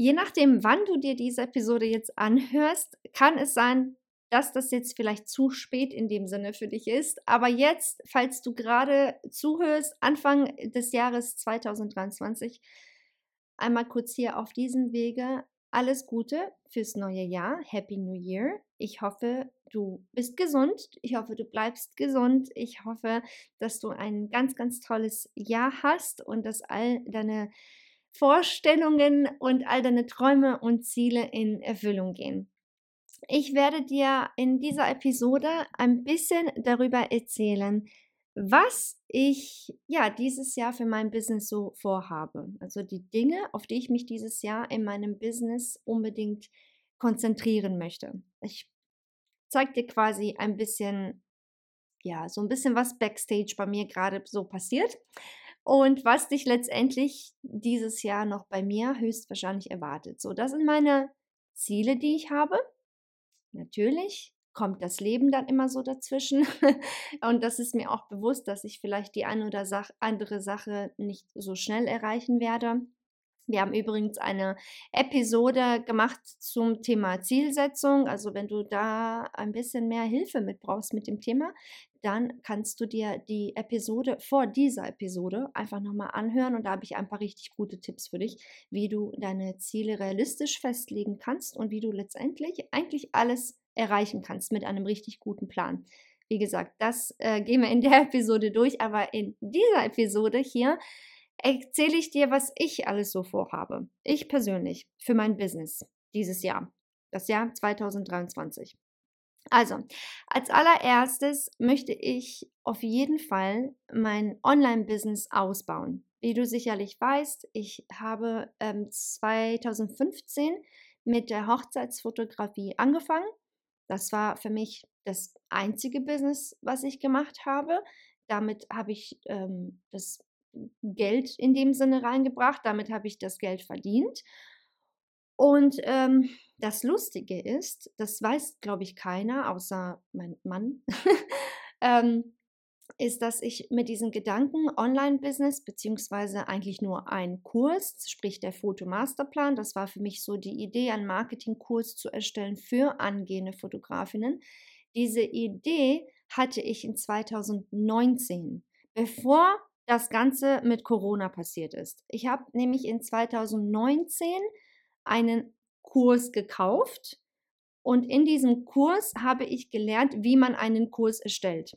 Je nachdem, wann du dir diese Episode jetzt anhörst, kann es sein, dass das jetzt vielleicht zu spät in dem Sinne für dich ist. Aber jetzt, falls du gerade zuhörst, Anfang des Jahres 2023, einmal kurz hier auf diesem Wege alles Gute fürs neue Jahr. Happy New Year. Ich hoffe, du bist gesund. Ich hoffe, du bleibst gesund. Ich hoffe, dass du ein ganz, ganz tolles Jahr hast und dass all deine Vorstellungen und all deine Träume und Ziele in Erfüllung gehen. Ich werde dir in dieser Episode ein bisschen darüber erzählen, was ich ja dieses Jahr für mein Business so vorhabe. Also die Dinge, auf die ich mich dieses Jahr in meinem Business unbedingt konzentrieren möchte. Ich zeige dir quasi ein bisschen, ja, so ein bisschen was backstage bei mir gerade so passiert und was dich letztendlich dieses Jahr noch bei mir höchstwahrscheinlich erwartet. So, das sind meine Ziele, die ich habe. Natürlich kommt das Leben dann immer so dazwischen. und das ist mir auch bewusst, dass ich vielleicht die eine oder andere Sache nicht so schnell erreichen werde. Wir haben übrigens eine Episode gemacht zum Thema Zielsetzung. Also wenn du da ein bisschen mehr Hilfe mit brauchst mit dem Thema, dann kannst du dir die Episode vor dieser Episode einfach nochmal anhören und da habe ich ein paar richtig gute Tipps für dich, wie du deine Ziele realistisch festlegen kannst und wie du letztendlich eigentlich alles erreichen kannst mit einem richtig guten Plan. Wie gesagt, das äh, gehen wir in der Episode durch, aber in dieser Episode hier erzähle ich dir, was ich alles so vorhabe. Ich persönlich für mein Business dieses Jahr, das Jahr 2023. Also, als allererstes möchte ich auf jeden Fall mein Online-Business ausbauen. Wie du sicherlich weißt, ich habe ähm, 2015 mit der Hochzeitsfotografie angefangen. Das war für mich das einzige Business, was ich gemacht habe. Damit habe ich ähm, das Geld in dem Sinne reingebracht. Damit habe ich das Geld verdient. Und ähm, das Lustige ist, das weiß, glaube ich, keiner, außer mein Mann, ähm, ist, dass ich mit diesem Gedanken Online-Business, beziehungsweise eigentlich nur ein Kurs, sprich der Fotomasterplan, das war für mich so die Idee, einen Marketingkurs zu erstellen für angehende Fotografinnen. Diese Idee hatte ich in 2019, bevor das Ganze mit Corona passiert ist. Ich habe nämlich in 2019 einen Kurs gekauft und in diesem Kurs habe ich gelernt, wie man einen Kurs erstellt.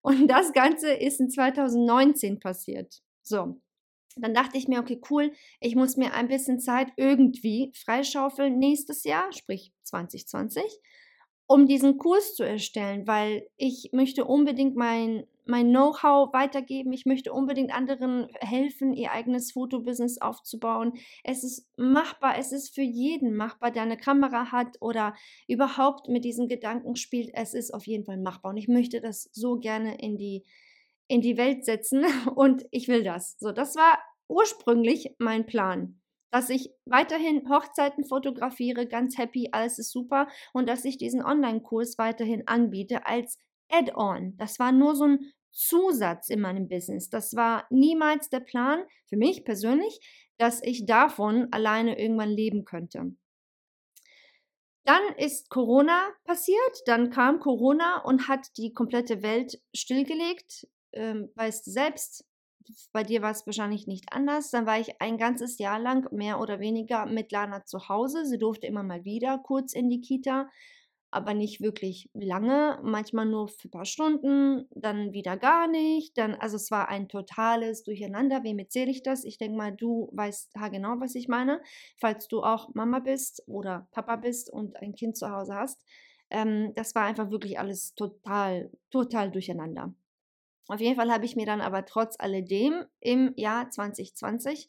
Und das Ganze ist in 2019 passiert. So, dann dachte ich mir, okay, cool, ich muss mir ein bisschen Zeit irgendwie freischaufeln nächstes Jahr, sprich 2020, um diesen Kurs zu erstellen, weil ich möchte unbedingt mein mein Know-how weitergeben. Ich möchte unbedingt anderen helfen, ihr eigenes Fotobusiness aufzubauen. Es ist machbar, es ist für jeden machbar, der eine Kamera hat oder überhaupt mit diesen Gedanken spielt. Es ist auf jeden Fall machbar und ich möchte das so gerne in die, in die Welt setzen und ich will das. So, das war ursprünglich mein Plan dass ich weiterhin Hochzeiten fotografiere, ganz happy, alles ist super und dass ich diesen Online-Kurs weiterhin anbiete als Add-on. Das war nur so ein Zusatz in meinem Business. Das war niemals der Plan für mich persönlich, dass ich davon alleine irgendwann leben könnte. Dann ist Corona passiert, dann kam Corona und hat die komplette Welt stillgelegt. Ähm, weißt selbst, bei dir war es wahrscheinlich nicht anders. Dann war ich ein ganzes Jahr lang mehr oder weniger mit Lana zu Hause. Sie durfte immer mal wieder kurz in die Kita aber nicht wirklich lange, manchmal nur für ein paar Stunden, dann wieder gar nicht. Dann, also es war ein totales Durcheinander. Wem erzähle ich das? Ich denke mal, du weißt genau, was ich meine. Falls du auch Mama bist oder Papa bist und ein Kind zu Hause hast. Ähm, das war einfach wirklich alles total, total durcheinander. Auf jeden Fall habe ich mir dann aber trotz alledem im Jahr 2020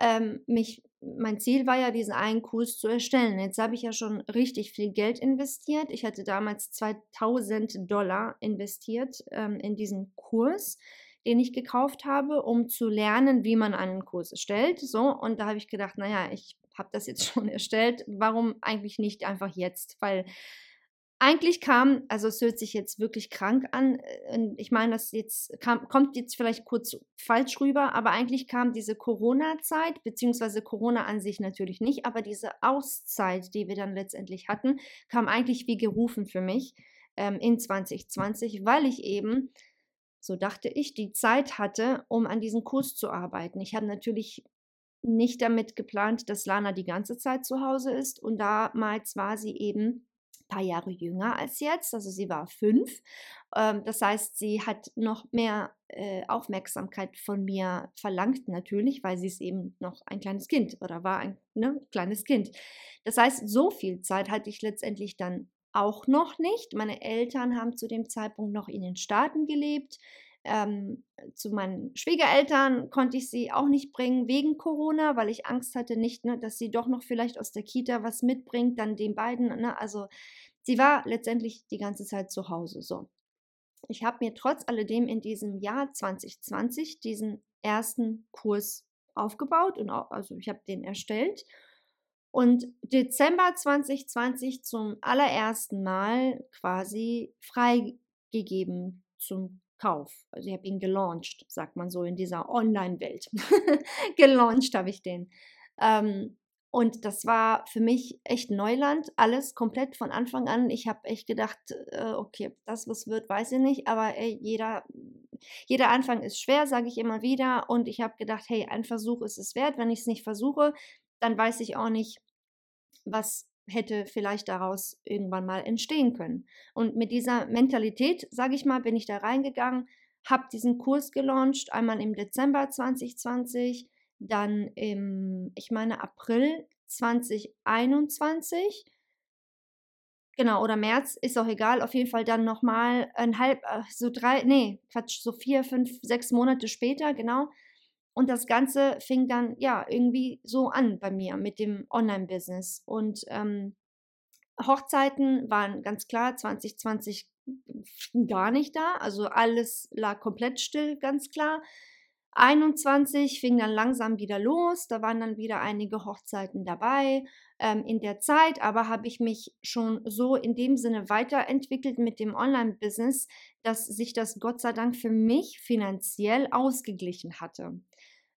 ähm, mich, mein Ziel war ja, diesen einen Kurs zu erstellen. Jetzt habe ich ja schon richtig viel Geld investiert. Ich hatte damals 2000 Dollar investiert ähm, in diesen Kurs, den ich gekauft habe, um zu lernen, wie man einen Kurs erstellt. So, und da habe ich gedacht, naja, ich habe das jetzt schon erstellt. Warum eigentlich nicht einfach jetzt? Weil eigentlich kam, also es hört sich jetzt wirklich krank an, äh, ich meine, das jetzt kam, kommt jetzt vielleicht kurz falsch rüber, aber eigentlich kam diese Corona-Zeit, beziehungsweise Corona an sich natürlich nicht, aber diese Auszeit, die wir dann letztendlich hatten, kam eigentlich wie gerufen für mich ähm, in 2020, weil ich eben, so dachte ich, die Zeit hatte, um an diesem Kurs zu arbeiten. Ich habe natürlich nicht damit geplant, dass Lana die ganze Zeit zu Hause ist und damals war sie eben paar Jahre jünger als jetzt, also sie war fünf. Ähm, das heißt, sie hat noch mehr äh, Aufmerksamkeit von mir verlangt, natürlich, weil sie ist eben noch ein kleines Kind oder war ein ne, kleines Kind. Das heißt, so viel Zeit hatte ich letztendlich dann auch noch nicht. Meine Eltern haben zu dem Zeitpunkt noch in den Staaten gelebt. Ähm, zu meinen Schwiegereltern konnte ich sie auch nicht bringen wegen Corona, weil ich Angst hatte, nicht, ne, dass sie doch noch vielleicht aus der Kita was mitbringt, dann den beiden. Ne, also sie war letztendlich die ganze Zeit zu Hause. So. Ich habe mir trotz alledem in diesem Jahr 2020 diesen ersten Kurs aufgebaut und auch, also ich habe den erstellt. Und Dezember 2020 zum allerersten Mal quasi freigegeben zum Kauf. Also ich habe ihn gelauncht, sagt man so in dieser Online-Welt. gelauncht habe ich den. Ähm, und das war für mich echt Neuland, alles komplett von Anfang an. Ich habe echt gedacht, äh, okay, das was wird, weiß ich nicht, aber ey, jeder, jeder Anfang ist schwer, sage ich immer wieder. Und ich habe gedacht, hey, ein Versuch ist es wert. Wenn ich es nicht versuche, dann weiß ich auch nicht, was hätte vielleicht daraus irgendwann mal entstehen können. Und mit dieser Mentalität, sage ich mal, bin ich da reingegangen, habe diesen Kurs gelauncht, einmal im Dezember 2020, dann im, ich meine, April 2021. Genau, oder März, ist auch egal, auf jeden Fall dann nochmal ein halb, äh, so drei, nee, Quatsch, so vier, fünf, sechs Monate später, genau, und das Ganze fing dann ja irgendwie so an bei mir mit dem Online-Business. Und ähm, Hochzeiten waren ganz klar 2020 gar nicht da. Also alles lag komplett still, ganz klar. 21 fing dann langsam wieder los, da waren dann wieder einige Hochzeiten dabei. Ähm, in der Zeit aber habe ich mich schon so in dem Sinne weiterentwickelt mit dem Online-Business, dass sich das Gott sei Dank für mich finanziell ausgeglichen hatte.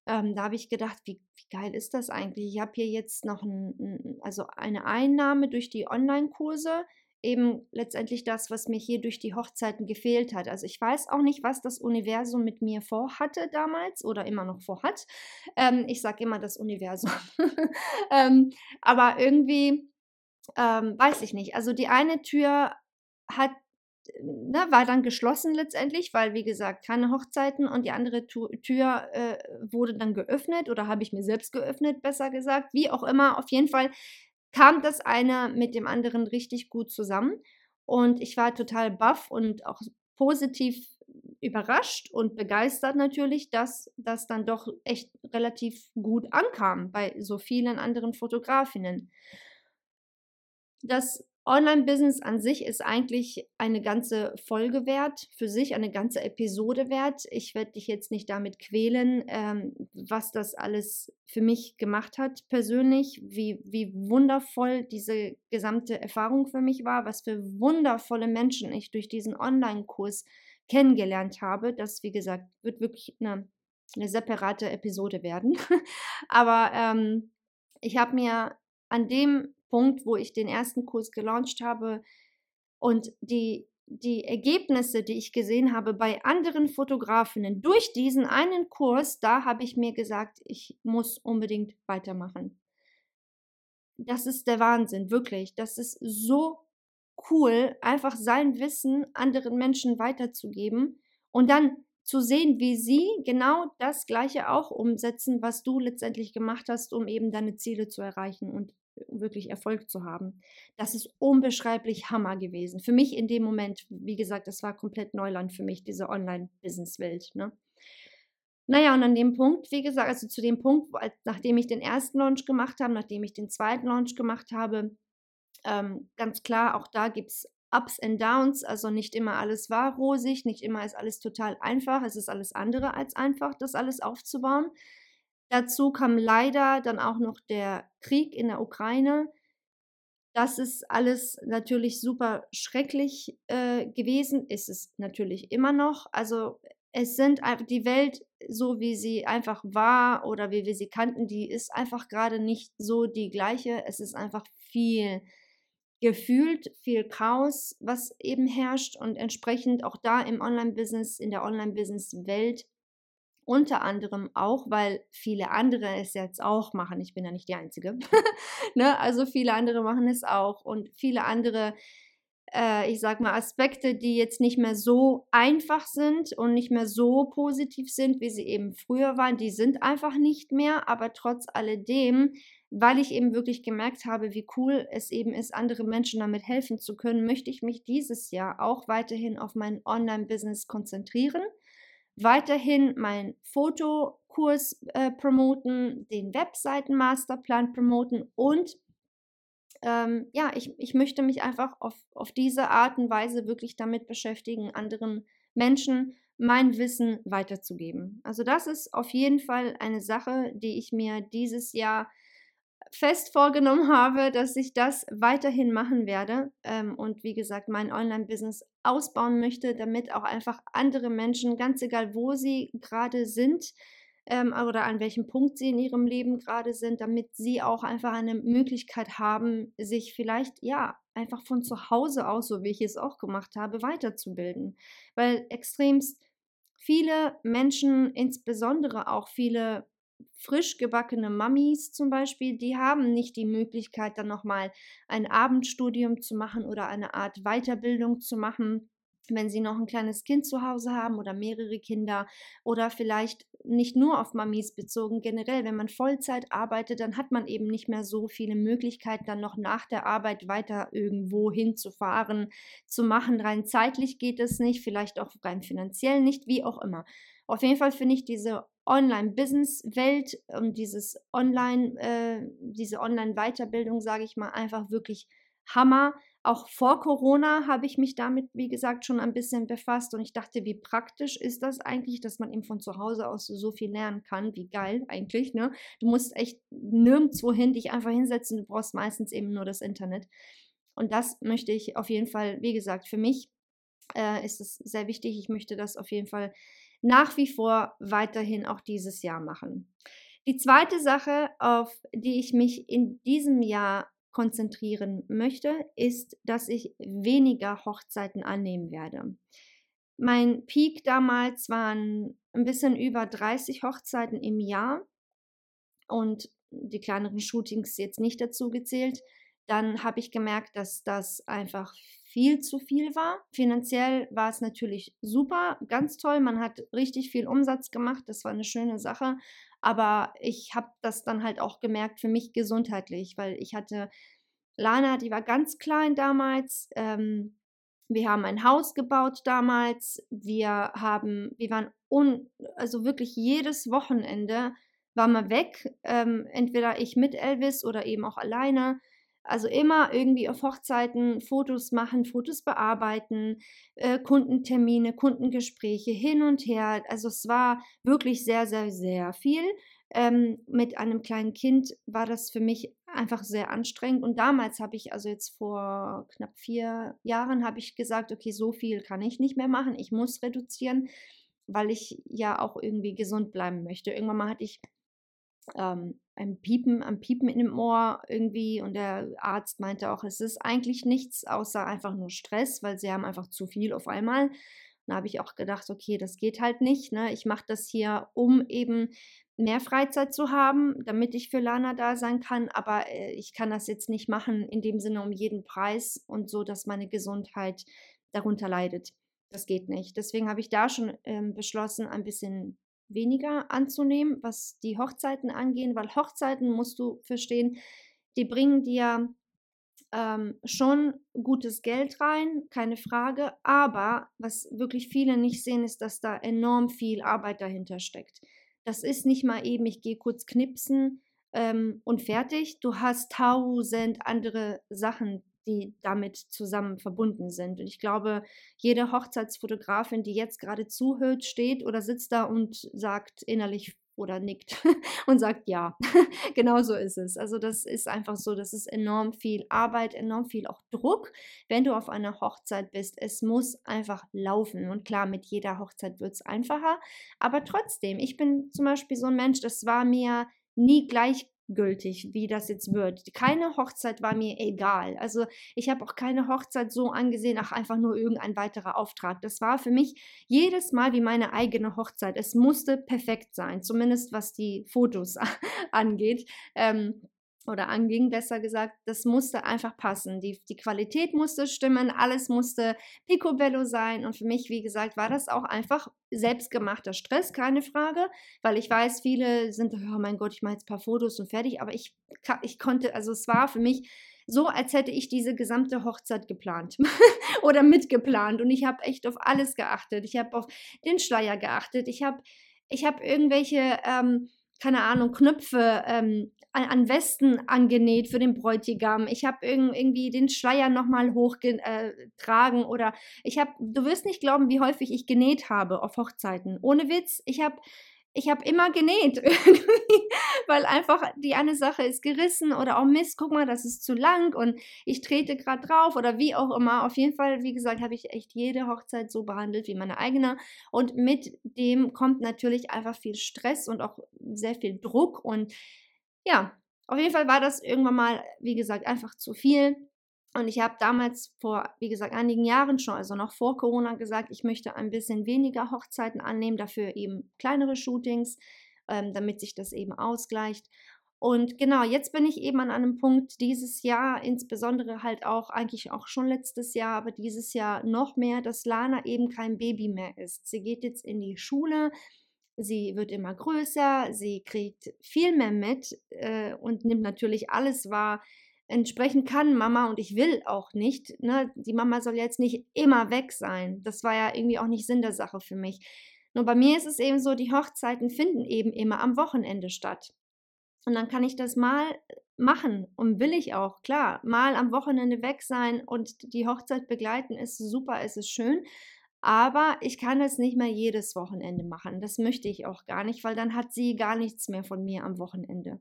Ähm, da habe ich gedacht, wie, wie, geil ist das eigentlich? Ich habe hier jetzt noch ein, also eine Einnahme durch die Online-Kurse, eben letztendlich das, was mir hier durch die Hochzeiten gefehlt hat. Also ich weiß auch nicht, was das Universum mit mir vorhatte damals oder immer noch vorhat. Ähm, ich sage immer das Universum. ähm, aber irgendwie ähm, weiß ich nicht. Also die eine Tür hat ne, war dann geschlossen letztendlich, weil wie gesagt keine Hochzeiten und die andere tu Tür äh, wurde dann geöffnet oder habe ich mir selbst geöffnet, besser gesagt. Wie auch immer, auf jeden Fall kam das eine mit dem anderen richtig gut zusammen und ich war total baff und auch positiv überrascht und begeistert natürlich, dass das dann doch echt relativ gut ankam bei so vielen anderen Fotografinnen. Das Online-Business an sich ist eigentlich eine ganze Folge wert, für sich eine ganze Episode wert. Ich werde dich jetzt nicht damit quälen, ähm, was das alles für mich gemacht hat persönlich, wie, wie wundervoll diese gesamte Erfahrung für mich war, was für wundervolle Menschen ich durch diesen Online-Kurs kennengelernt habe. Das, wie gesagt, wird wirklich eine, eine separate Episode werden. Aber ähm, ich habe mir an dem Punkt, wo ich den ersten Kurs gelauncht habe und die die Ergebnisse, die ich gesehen habe bei anderen Fotografinnen durch diesen einen Kurs, da habe ich mir gesagt, ich muss unbedingt weitermachen. Das ist der Wahnsinn, wirklich. Das ist so cool, einfach sein Wissen anderen Menschen weiterzugeben und dann zu sehen, wie sie genau das Gleiche auch umsetzen, was du letztendlich gemacht hast, um eben deine Ziele zu erreichen und wirklich Erfolg zu haben. Das ist unbeschreiblich Hammer gewesen. Für mich in dem Moment, wie gesagt, das war komplett Neuland für mich, diese Online-Business-Welt. Ne? Naja, und an dem Punkt, wie gesagt, also zu dem Punkt, nachdem ich den ersten Launch gemacht habe, nachdem ich den zweiten Launch gemacht habe, ähm, ganz klar, auch da gibt es Ups and Downs, also nicht immer alles war rosig, nicht immer ist alles total einfach, es ist alles andere als einfach, das alles aufzubauen. Dazu kam leider dann auch noch der Krieg in der Ukraine. Das ist alles natürlich super schrecklich äh, gewesen, ist es natürlich immer noch. Also es sind einfach die Welt, so wie sie einfach war oder wie wir sie kannten, die ist einfach gerade nicht so die gleiche. Es ist einfach viel gefühlt viel Chaos, was eben herrscht und entsprechend auch da im Online-Business, in der Online-Business-Welt unter anderem auch, weil viele andere es jetzt auch machen. Ich bin ja nicht die Einzige. ne? Also viele andere machen es auch und viele andere, äh, ich sag mal, Aspekte, die jetzt nicht mehr so einfach sind und nicht mehr so positiv sind, wie sie eben früher waren, die sind einfach nicht mehr. Aber trotz alledem, weil ich eben wirklich gemerkt habe, wie cool es eben ist, andere Menschen damit helfen zu können, möchte ich mich dieses Jahr auch weiterhin auf mein Online-Business konzentrieren weiterhin meinen Fotokurs äh, promoten, den Webseiten-Masterplan promoten und ähm, ja, ich, ich möchte mich einfach auf, auf diese Art und Weise wirklich damit beschäftigen, anderen Menschen mein Wissen weiterzugeben. Also das ist auf jeden Fall eine Sache, die ich mir dieses Jahr fest vorgenommen habe, dass ich das weiterhin machen werde ähm, und wie gesagt mein Online-Business ausbauen möchte, damit auch einfach andere Menschen, ganz egal wo sie gerade sind ähm, oder an welchem Punkt sie in ihrem Leben gerade sind, damit sie auch einfach eine Möglichkeit haben, sich vielleicht ja einfach von zu Hause aus, so wie ich es auch gemacht habe, weiterzubilden. Weil extremst viele Menschen, insbesondere auch viele frisch gebackene Mamis zum Beispiel, die haben nicht die Möglichkeit, dann nochmal ein Abendstudium zu machen oder eine Art Weiterbildung zu machen, wenn sie noch ein kleines Kind zu Hause haben oder mehrere Kinder oder vielleicht nicht nur auf Mamis bezogen, generell, wenn man Vollzeit arbeitet, dann hat man eben nicht mehr so viele Möglichkeiten, dann noch nach der Arbeit weiter irgendwo hinzufahren, zu machen. Rein zeitlich geht es nicht, vielleicht auch rein finanziell nicht, wie auch immer. Auf jeden Fall finde ich diese Online-Business-Welt und dieses Online, äh, diese Online-Weiterbildung, sage ich mal, einfach wirklich Hammer. Auch vor Corona habe ich mich damit, wie gesagt, schon ein bisschen befasst und ich dachte, wie praktisch ist das eigentlich, dass man eben von zu Hause aus so viel lernen kann. Wie geil eigentlich, ne? Du musst echt nirgendwo hin dich einfach hinsetzen, du brauchst meistens eben nur das Internet. Und das möchte ich auf jeden Fall, wie gesagt, für mich äh, ist es sehr wichtig. Ich möchte das auf jeden Fall nach wie vor weiterhin auch dieses Jahr machen. Die zweite Sache, auf die ich mich in diesem Jahr konzentrieren möchte, ist, dass ich weniger Hochzeiten annehmen werde. Mein Peak damals waren ein bisschen über 30 Hochzeiten im Jahr und die kleineren Shootings jetzt nicht dazu gezählt. Dann habe ich gemerkt, dass das einfach viel zu viel war. Finanziell war es natürlich super, ganz toll. Man hat richtig viel Umsatz gemacht. Das war eine schöne Sache. Aber ich habe das dann halt auch gemerkt für mich gesundheitlich, weil ich hatte Lana, die war ganz klein damals. Ähm, wir haben ein Haus gebaut damals. Wir haben, wir waren un, also wirklich jedes Wochenende war mal weg. Ähm, entweder ich mit Elvis oder eben auch alleine. Also immer irgendwie auf Hochzeiten Fotos machen, Fotos bearbeiten, äh, Kundentermine, Kundengespräche hin und her. Also es war wirklich sehr, sehr, sehr viel. Ähm, mit einem kleinen Kind war das für mich einfach sehr anstrengend. Und damals habe ich, also jetzt vor knapp vier Jahren, habe ich gesagt, okay, so viel kann ich nicht mehr machen. Ich muss reduzieren, weil ich ja auch irgendwie gesund bleiben möchte. Irgendwann mal hatte ich ähm, ein Piepen, ein Piepen in dem Ohr irgendwie und der Arzt meinte auch, es ist eigentlich nichts außer einfach nur Stress, weil sie haben einfach zu viel auf einmal. Da habe ich auch gedacht, okay, das geht halt nicht. Ne? Ich mache das hier, um eben mehr Freizeit zu haben, damit ich für Lana da sein kann. Aber äh, ich kann das jetzt nicht machen in dem Sinne um jeden Preis und so, dass meine Gesundheit darunter leidet. Das geht nicht. Deswegen habe ich da schon ähm, beschlossen, ein bisschen weniger anzunehmen, was die Hochzeiten angehen, weil Hochzeiten, musst du verstehen, die bringen dir ähm, schon gutes Geld rein, keine Frage, aber was wirklich viele nicht sehen, ist, dass da enorm viel Arbeit dahinter steckt. Das ist nicht mal eben, ich gehe kurz knipsen ähm, und fertig. Du hast tausend andere Sachen, die damit zusammen verbunden sind. Und ich glaube, jede Hochzeitsfotografin, die jetzt gerade zuhört, steht oder sitzt da und sagt innerlich oder nickt und sagt ja. genau so ist es. Also das ist einfach so, das ist enorm viel Arbeit, enorm viel auch Druck, wenn du auf einer Hochzeit bist. Es muss einfach laufen. Und klar, mit jeder Hochzeit wird es einfacher. Aber trotzdem, ich bin zum Beispiel so ein Mensch, das war mir nie gleich gültig, wie das jetzt wird. Keine Hochzeit war mir egal. Also ich habe auch keine Hochzeit so angesehen, ach einfach nur irgendein weiterer Auftrag. Das war für mich jedes Mal wie meine eigene Hochzeit. Es musste perfekt sein, zumindest was die Fotos angeht. Ähm, oder anging, besser gesagt, das musste einfach passen. Die, die Qualität musste stimmen, alles musste picobello sein. Und für mich, wie gesagt, war das auch einfach selbstgemachter Stress, keine Frage, weil ich weiß, viele sind, oh mein Gott, ich mache jetzt ein paar Fotos und fertig, aber ich, ich konnte, also es war für mich so, als hätte ich diese gesamte Hochzeit geplant oder mitgeplant. Und ich habe echt auf alles geachtet. Ich habe auf den Schleier geachtet. Ich habe ich hab irgendwelche... Ähm, keine Ahnung, Knöpfe ähm, an Westen angenäht für den Bräutigam. Ich habe irgendwie den Schleier nochmal hochgetragen äh, oder ich habe, du wirst nicht glauben, wie häufig ich genäht habe auf Hochzeiten. Ohne Witz, ich habe ich habe immer genäht, weil einfach die eine Sache ist gerissen oder auch Mist, guck mal, das ist zu lang und ich trete gerade drauf oder wie auch immer. Auf jeden Fall, wie gesagt, habe ich echt jede Hochzeit so behandelt wie meine eigene und mit dem kommt natürlich einfach viel Stress und auch sehr viel Druck und ja, auf jeden Fall war das irgendwann mal, wie gesagt, einfach zu viel. Und ich habe damals vor, wie gesagt, einigen Jahren schon, also noch vor Corona, gesagt, ich möchte ein bisschen weniger Hochzeiten annehmen, dafür eben kleinere Shootings, ähm, damit sich das eben ausgleicht. Und genau, jetzt bin ich eben an einem Punkt dieses Jahr, insbesondere halt auch, eigentlich auch schon letztes Jahr, aber dieses Jahr noch mehr, dass Lana eben kein Baby mehr ist. Sie geht jetzt in die Schule, sie wird immer größer, sie kriegt viel mehr mit äh, und nimmt natürlich alles wahr, entsprechend kann Mama und ich will auch nicht, ne, die Mama soll jetzt nicht immer weg sein. Das war ja irgendwie auch nicht Sinn der Sache für mich. Nur bei mir ist es eben so, die Hochzeiten finden eben immer am Wochenende statt. Und dann kann ich das mal machen und will ich auch, klar, mal am Wochenende weg sein und die Hochzeit begleiten ist super, ist es schön. Aber ich kann das nicht mehr jedes Wochenende machen. Das möchte ich auch gar nicht, weil dann hat sie gar nichts mehr von mir am Wochenende.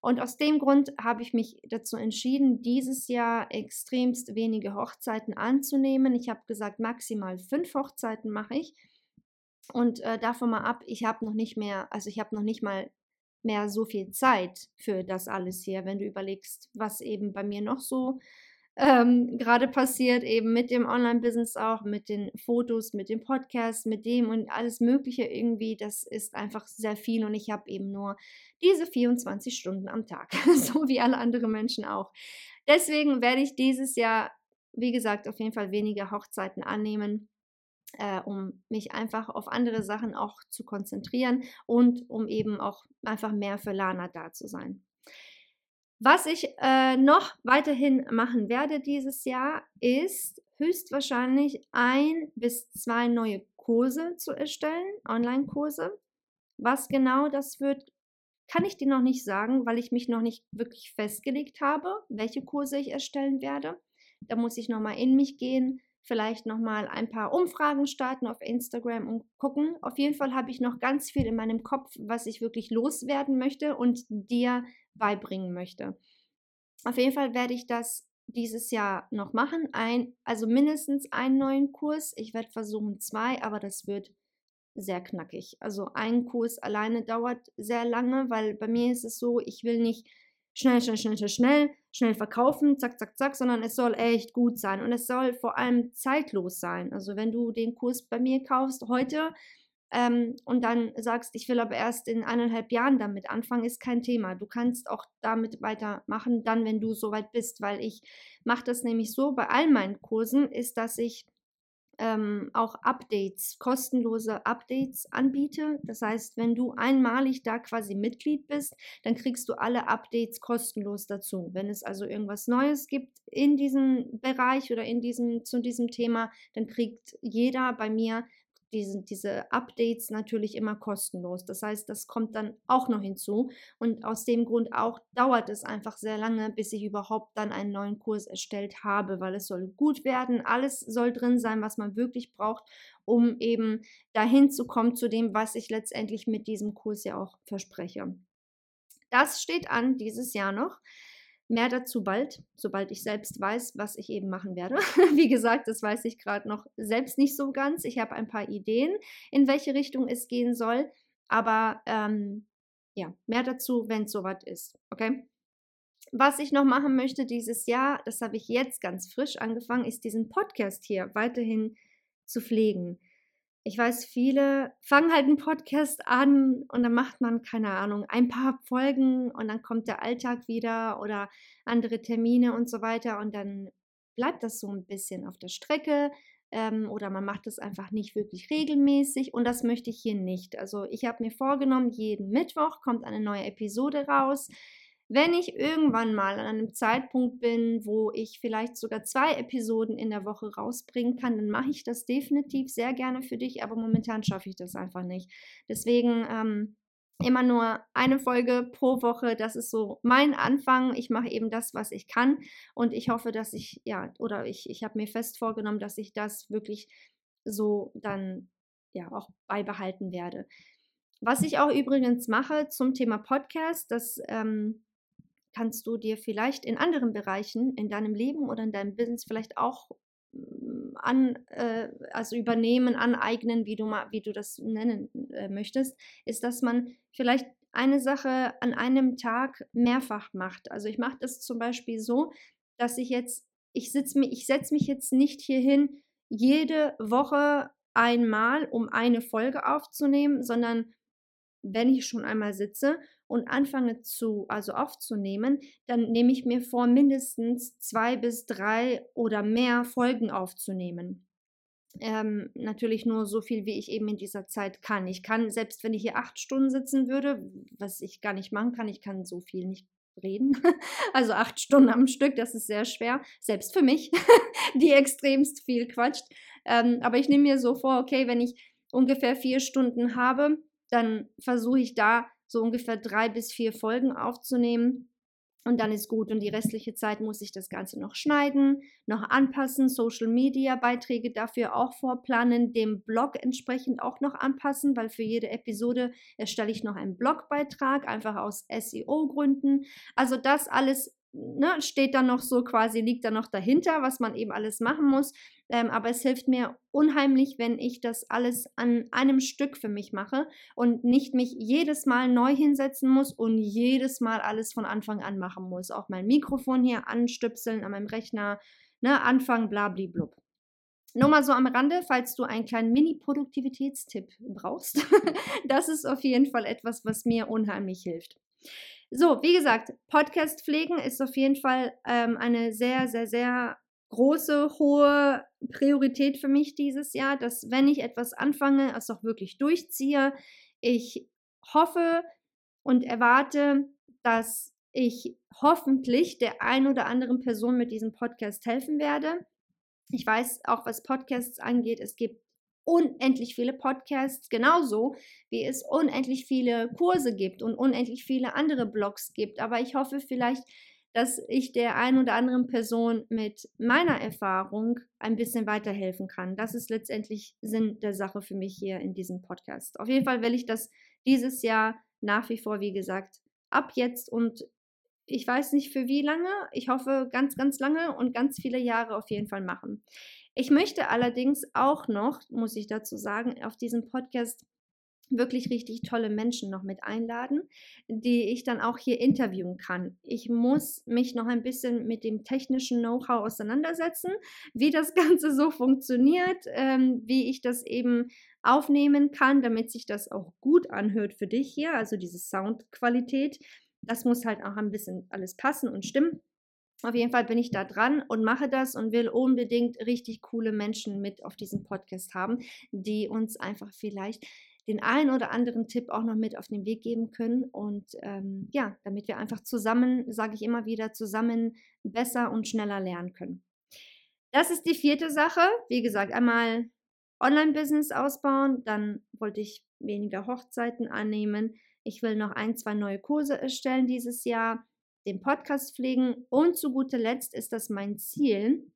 Und aus dem Grund habe ich mich dazu entschieden, dieses Jahr extremst wenige Hochzeiten anzunehmen. Ich habe gesagt, maximal fünf Hochzeiten mache ich. Und äh, davon mal ab, ich habe noch nicht mehr, also ich habe noch nicht mal mehr so viel Zeit für das alles hier, wenn du überlegst, was eben bei mir noch so ähm, gerade passiert, eben mit dem Online-Business auch, mit den Fotos, mit dem Podcast, mit dem und alles Mögliche irgendwie. Das ist einfach sehr viel und ich habe eben nur diese 24 Stunden am Tag, so wie alle anderen Menschen auch. Deswegen werde ich dieses Jahr, wie gesagt, auf jeden Fall weniger Hochzeiten annehmen. Äh, um mich einfach auf andere Sachen auch zu konzentrieren und um eben auch einfach mehr für Lana da zu sein. Was ich äh, noch weiterhin machen werde dieses Jahr, ist höchstwahrscheinlich ein bis zwei neue Kurse zu erstellen, Online-Kurse. Was genau das wird, kann ich dir noch nicht sagen, weil ich mich noch nicht wirklich festgelegt habe, welche Kurse ich erstellen werde. Da muss ich nochmal in mich gehen, vielleicht nochmal ein paar Umfragen starten auf Instagram und gucken. Auf jeden Fall habe ich noch ganz viel in meinem Kopf, was ich wirklich loswerden möchte und dir beibringen möchte. Auf jeden Fall werde ich das dieses Jahr noch machen. Ein, also mindestens einen neuen Kurs. Ich werde versuchen zwei, aber das wird sehr knackig. Also ein Kurs alleine dauert sehr lange, weil bei mir ist es so, ich will nicht schnell, schnell, schnell, schnell, schnell, schnell verkaufen, zack, zack, zack, sondern es soll echt gut sein und es soll vor allem zeitlos sein. Also wenn du den Kurs bei mir kaufst heute ähm, und dann sagst, ich will aber erst in eineinhalb Jahren damit anfangen, ist kein Thema. Du kannst auch damit weitermachen, dann, wenn du soweit bist, weil ich mache das nämlich so bei all meinen Kursen, ist, dass ich ähm, auch Updates, kostenlose Updates anbiete. Das heißt, wenn du einmalig da quasi Mitglied bist, dann kriegst du alle Updates kostenlos dazu. Wenn es also irgendwas Neues gibt in diesem Bereich oder in diesem, zu diesem Thema, dann kriegt jeder bei mir diese, diese Updates natürlich immer kostenlos. Das heißt, das kommt dann auch noch hinzu. Und aus dem Grund auch dauert es einfach sehr lange, bis ich überhaupt dann einen neuen Kurs erstellt habe, weil es soll gut werden. Alles soll drin sein, was man wirklich braucht, um eben dahin zu kommen zu dem, was ich letztendlich mit diesem Kurs ja auch verspreche. Das steht an dieses Jahr noch. Mehr dazu bald, sobald ich selbst weiß, was ich eben machen werde. Wie gesagt, das weiß ich gerade noch selbst nicht so ganz. Ich habe ein paar Ideen, in welche Richtung es gehen soll. Aber ähm, ja, mehr dazu, wenn es soweit ist. Okay? Was ich noch machen möchte dieses Jahr, das habe ich jetzt ganz frisch angefangen, ist diesen Podcast hier weiterhin zu pflegen ich weiß, viele fangen halt einen Podcast an und dann macht man, keine Ahnung, ein paar Folgen und dann kommt der Alltag wieder oder andere Termine und so weiter und dann bleibt das so ein bisschen auf der Strecke ähm, oder man macht es einfach nicht wirklich regelmäßig und das möchte ich hier nicht. Also ich habe mir vorgenommen, jeden Mittwoch kommt eine neue Episode raus. Wenn ich irgendwann mal an einem Zeitpunkt bin, wo ich vielleicht sogar zwei Episoden in der Woche rausbringen kann, dann mache ich das definitiv sehr gerne für dich, aber momentan schaffe ich das einfach nicht. Deswegen ähm, immer nur eine Folge pro Woche, das ist so mein Anfang. Ich mache eben das, was ich kann und ich hoffe, dass ich, ja, oder ich, ich habe mir fest vorgenommen, dass ich das wirklich so dann ja auch beibehalten werde. Was ich auch übrigens mache zum Thema Podcast, das ähm, kannst du dir vielleicht in anderen Bereichen in deinem Leben oder in deinem Business vielleicht auch mm, an, äh, also übernehmen, aneignen, wie du mal, wie du das nennen äh, möchtest, ist, dass man vielleicht eine Sache an einem Tag mehrfach macht. Also ich mache das zum Beispiel so, dass ich jetzt, ich sitze mir, ich setze mich jetzt nicht hier hin, jede Woche einmal, um eine Folge aufzunehmen, sondern wenn ich schon einmal sitze und anfange zu, also aufzunehmen, dann nehme ich mir vor, mindestens zwei bis drei oder mehr Folgen aufzunehmen. Ähm, natürlich nur so viel, wie ich eben in dieser Zeit kann. Ich kann, selbst wenn ich hier acht Stunden sitzen würde, was ich gar nicht machen kann, ich kann so viel nicht reden. Also acht Stunden am Stück, das ist sehr schwer, selbst für mich, die extremst viel quatscht. Ähm, aber ich nehme mir so vor, okay, wenn ich ungefähr vier Stunden habe, dann versuche ich da so ungefähr drei bis vier Folgen aufzunehmen. Und dann ist gut. Und die restliche Zeit muss ich das Ganze noch schneiden, noch anpassen, Social Media Beiträge dafür auch vorplanen, dem Blog entsprechend auch noch anpassen, weil für jede Episode erstelle ich noch einen Blogbeitrag, einfach aus SEO-Gründen. Also das alles ne, steht dann noch so quasi, liegt dann noch dahinter, was man eben alles machen muss. Ähm, aber es hilft mir unheimlich, wenn ich das alles an einem Stück für mich mache und nicht mich jedes Mal neu hinsetzen muss und jedes Mal alles von Anfang an machen muss. Auch mein Mikrofon hier anstöpseln an meinem Rechner, ne, anfangen, blablablub. Nur mal so am Rande, falls du einen kleinen Mini-Produktivitätstipp brauchst. das ist auf jeden Fall etwas, was mir unheimlich hilft. So, wie gesagt, Podcast pflegen ist auf jeden Fall ähm, eine sehr, sehr, sehr große, hohe Priorität für mich dieses Jahr, dass wenn ich etwas anfange, es auch wirklich durchziehe. Ich hoffe und erwarte, dass ich hoffentlich der ein oder anderen Person mit diesem Podcast helfen werde. Ich weiß auch, was Podcasts angeht, es gibt unendlich viele Podcasts, genauso wie es unendlich viele Kurse gibt und unendlich viele andere Blogs gibt. Aber ich hoffe vielleicht, dass ich der ein oder anderen Person mit meiner Erfahrung ein bisschen weiterhelfen kann. Das ist letztendlich Sinn der Sache für mich hier in diesem Podcast. Auf jeden Fall will ich das dieses Jahr nach wie vor, wie gesagt, ab jetzt und ich weiß nicht für wie lange, ich hoffe ganz, ganz lange und ganz viele Jahre auf jeden Fall machen. Ich möchte allerdings auch noch, muss ich dazu sagen, auf diesem Podcast wirklich richtig tolle Menschen noch mit einladen, die ich dann auch hier interviewen kann. Ich muss mich noch ein bisschen mit dem technischen Know-how auseinandersetzen, wie das Ganze so funktioniert, ähm, wie ich das eben aufnehmen kann, damit sich das auch gut anhört für dich hier, also diese Soundqualität. Das muss halt auch ein bisschen alles passen und stimmen. Auf jeden Fall bin ich da dran und mache das und will unbedingt richtig coole Menschen mit auf diesem Podcast haben, die uns einfach vielleicht den einen oder anderen Tipp auch noch mit auf den Weg geben können. Und ähm, ja, damit wir einfach zusammen, sage ich immer wieder, zusammen besser und schneller lernen können. Das ist die vierte Sache. Wie gesagt, einmal Online-Business ausbauen, dann wollte ich weniger Hochzeiten annehmen. Ich will noch ein, zwei neue Kurse erstellen dieses Jahr, den Podcast pflegen und zu guter Letzt ist das mein Ziel.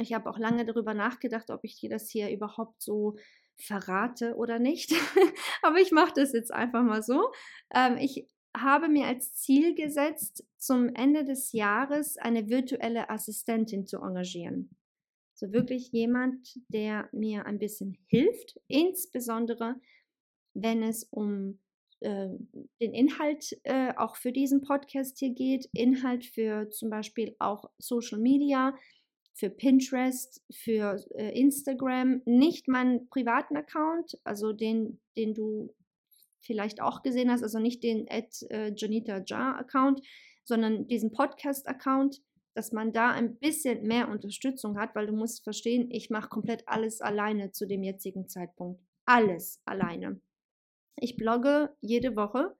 Ich habe auch lange darüber nachgedacht, ob ich dir das hier überhaupt so verrate oder nicht. Aber ich mache das jetzt einfach mal so. Ähm, ich habe mir als Ziel gesetzt, zum Ende des Jahres eine virtuelle Assistentin zu engagieren. So wirklich jemand, der mir ein bisschen hilft, insbesondere wenn es um äh, den Inhalt äh, auch für diesen Podcast hier geht, Inhalt für zum Beispiel auch Social Media, für Pinterest, für äh, Instagram, nicht meinen privaten Account, also den, den du vielleicht auch gesehen hast, also nicht den at äh, Janita Jar Account, sondern diesen Podcast Account, dass man da ein bisschen mehr Unterstützung hat, weil du musst verstehen, ich mache komplett alles alleine zu dem jetzigen Zeitpunkt. Alles alleine. Ich blogge jede Woche.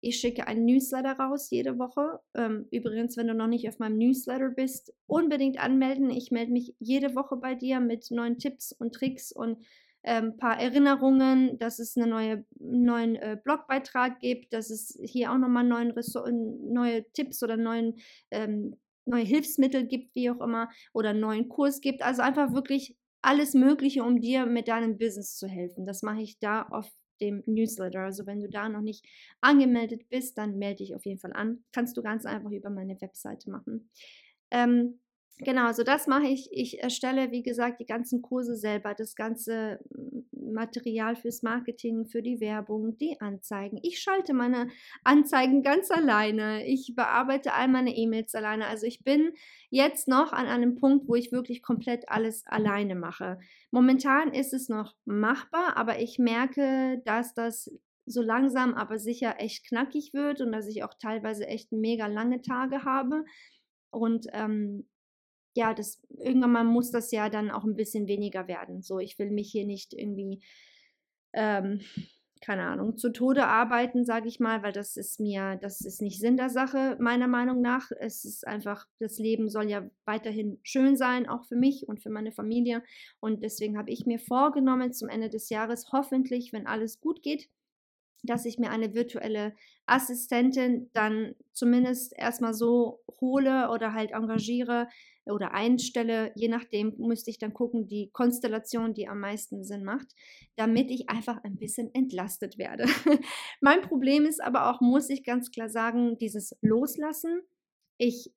Ich schicke einen Newsletter raus jede Woche. Ähm, übrigens, wenn du noch nicht auf meinem Newsletter bist, unbedingt anmelden. Ich melde mich jede Woche bei dir mit neuen Tipps und Tricks und ein ähm, paar Erinnerungen, dass es einen neue, neuen äh, Blogbeitrag gibt, dass es hier auch nochmal neuen neue Tipps oder neuen, ähm, neue Hilfsmittel gibt, wie auch immer, oder einen neuen Kurs gibt. Also einfach wirklich alles Mögliche, um dir mit deinem Business zu helfen. Das mache ich da auf dem Newsletter. Also wenn du da noch nicht angemeldet bist, dann melde dich auf jeden Fall an. Kannst du ganz einfach über meine Webseite machen. Ähm, Genau, also das mache ich. Ich erstelle, wie gesagt, die ganzen Kurse selber, das ganze Material fürs Marketing, für die Werbung, die Anzeigen. Ich schalte meine Anzeigen ganz alleine. Ich bearbeite all meine E-Mails alleine. Also ich bin jetzt noch an einem Punkt, wo ich wirklich komplett alles alleine mache. Momentan ist es noch machbar, aber ich merke, dass das so langsam aber sicher echt knackig wird und dass ich auch teilweise echt mega lange Tage habe. Und ähm, ja, das irgendwann mal muss das ja dann auch ein bisschen weniger werden. So, ich will mich hier nicht irgendwie, ähm, keine Ahnung, zu Tode arbeiten, sage ich mal, weil das ist mir, das ist nicht Sinn der Sache, meiner Meinung nach. Es ist einfach, das Leben soll ja weiterhin schön sein, auch für mich und für meine Familie. Und deswegen habe ich mir vorgenommen, zum Ende des Jahres, hoffentlich, wenn alles gut geht, dass ich mir eine virtuelle Assistentin dann zumindest erstmal so hole oder halt engagiere, oder einstelle, je nachdem müsste ich dann gucken, die Konstellation, die am meisten Sinn macht, damit ich einfach ein bisschen entlastet werde. mein Problem ist aber auch, muss ich ganz klar sagen, dieses Loslassen. Ich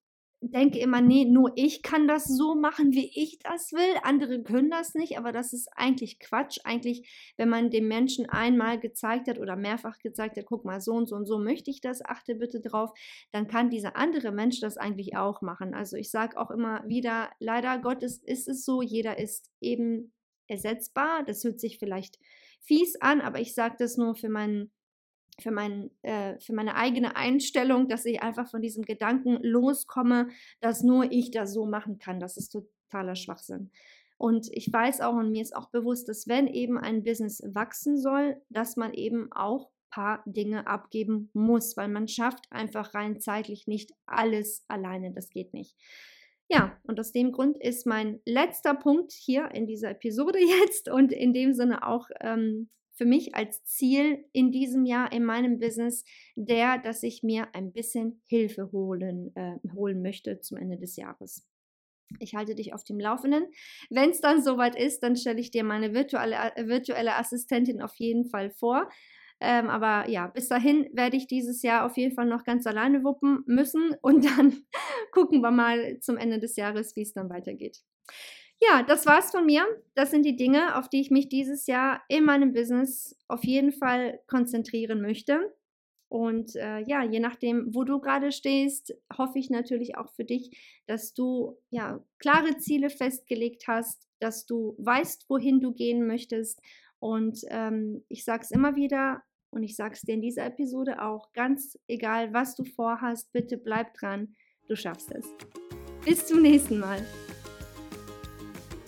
denke immer, nee, nur ich kann das so machen, wie ich das will. Andere können das nicht, aber das ist eigentlich Quatsch. Eigentlich, wenn man dem Menschen einmal gezeigt hat oder mehrfach gezeigt hat, guck mal, so und so und so möchte ich das, achte bitte drauf, dann kann dieser andere Mensch das eigentlich auch machen. Also ich sage auch immer wieder, leider Gottes ist es so, jeder ist eben ersetzbar. Das hört sich vielleicht fies an, aber ich sage das nur für meinen für, mein, äh, für meine eigene Einstellung, dass ich einfach von diesem Gedanken loskomme, dass nur ich das so machen kann. Das ist totaler Schwachsinn. Und ich weiß auch und mir ist auch bewusst, dass wenn eben ein Business wachsen soll, dass man eben auch ein paar Dinge abgeben muss, weil man schafft einfach rein zeitlich nicht alles alleine. Das geht nicht. Ja, und aus dem Grund ist mein letzter Punkt hier in dieser Episode jetzt und in dem Sinne auch ähm, für mich als Ziel in diesem Jahr in meinem Business der, dass ich mir ein bisschen Hilfe holen, äh, holen möchte zum Ende des Jahres. Ich halte dich auf dem Laufenden. Wenn es dann soweit ist, dann stelle ich dir meine virtuelle, äh, virtuelle Assistentin auf jeden Fall vor. Ähm, aber ja, bis dahin werde ich dieses Jahr auf jeden Fall noch ganz alleine wuppen müssen und dann gucken wir mal zum Ende des Jahres, wie es dann weitergeht. Ja, das war's von mir. Das sind die Dinge, auf die ich mich dieses Jahr in meinem Business auf jeden Fall konzentrieren möchte. Und äh, ja, je nachdem, wo du gerade stehst, hoffe ich natürlich auch für dich, dass du ja klare Ziele festgelegt hast, dass du weißt, wohin du gehen möchtest. Und ähm, ich sage es immer wieder und ich sage es dir in dieser Episode auch, ganz egal, was du vorhast, bitte bleib dran, du schaffst es. Bis zum nächsten Mal.